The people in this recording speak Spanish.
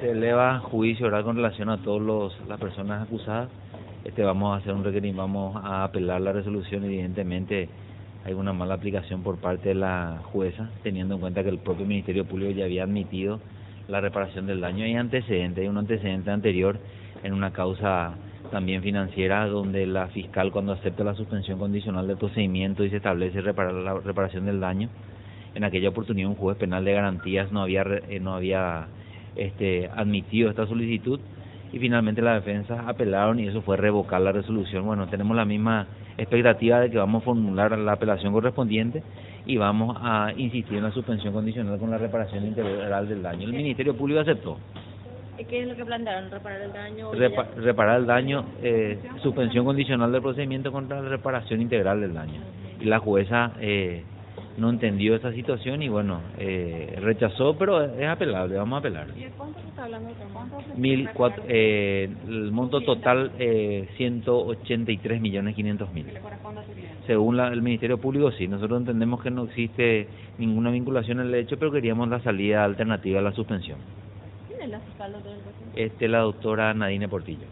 Se eleva juicio oral con relación a todas las personas acusadas. Este vamos a hacer un requerimiento, vamos a apelar la resolución. Evidentemente hay una mala aplicación por parte de la jueza, teniendo en cuenta que el propio Ministerio Público ya había admitido la reparación del daño. Hay antecedentes, hay un antecedente anterior en una causa también financiera donde la fiscal cuando acepta la suspensión condicional del procedimiento y se establece reparar la reparación del daño, en aquella oportunidad un juez penal de garantías no había eh, no había este admitido esta solicitud y finalmente la defensa apelaron y eso fue revocar la resolución. Bueno, tenemos la misma expectativa de que vamos a formular la apelación correspondiente y vamos a insistir en la suspensión condicional con la reparación integral del daño. El Ministerio Público aceptó. ¿Qué es lo que plantearon? ¿Reparar el daño? reparar el daño, eh, suspensión condicional del procedimiento contra la reparación integral del daño. Y la jueza eh, no entendió esa situación y bueno, eh, rechazó, pero es apelable, vamos a apelar. ¿Y cuánto se está hablando? ¿Cuánto Mil, cuatro, eh, el monto total, eh, 183 millones 500 mil. Según la, el Ministerio Público, sí. Nosotros entendemos que no existe ninguna vinculación en el hecho, pero queríamos la salida alternativa a la suspensión. ¿Quién es la fiscal proceso? Este, la doctora Nadine Portillo.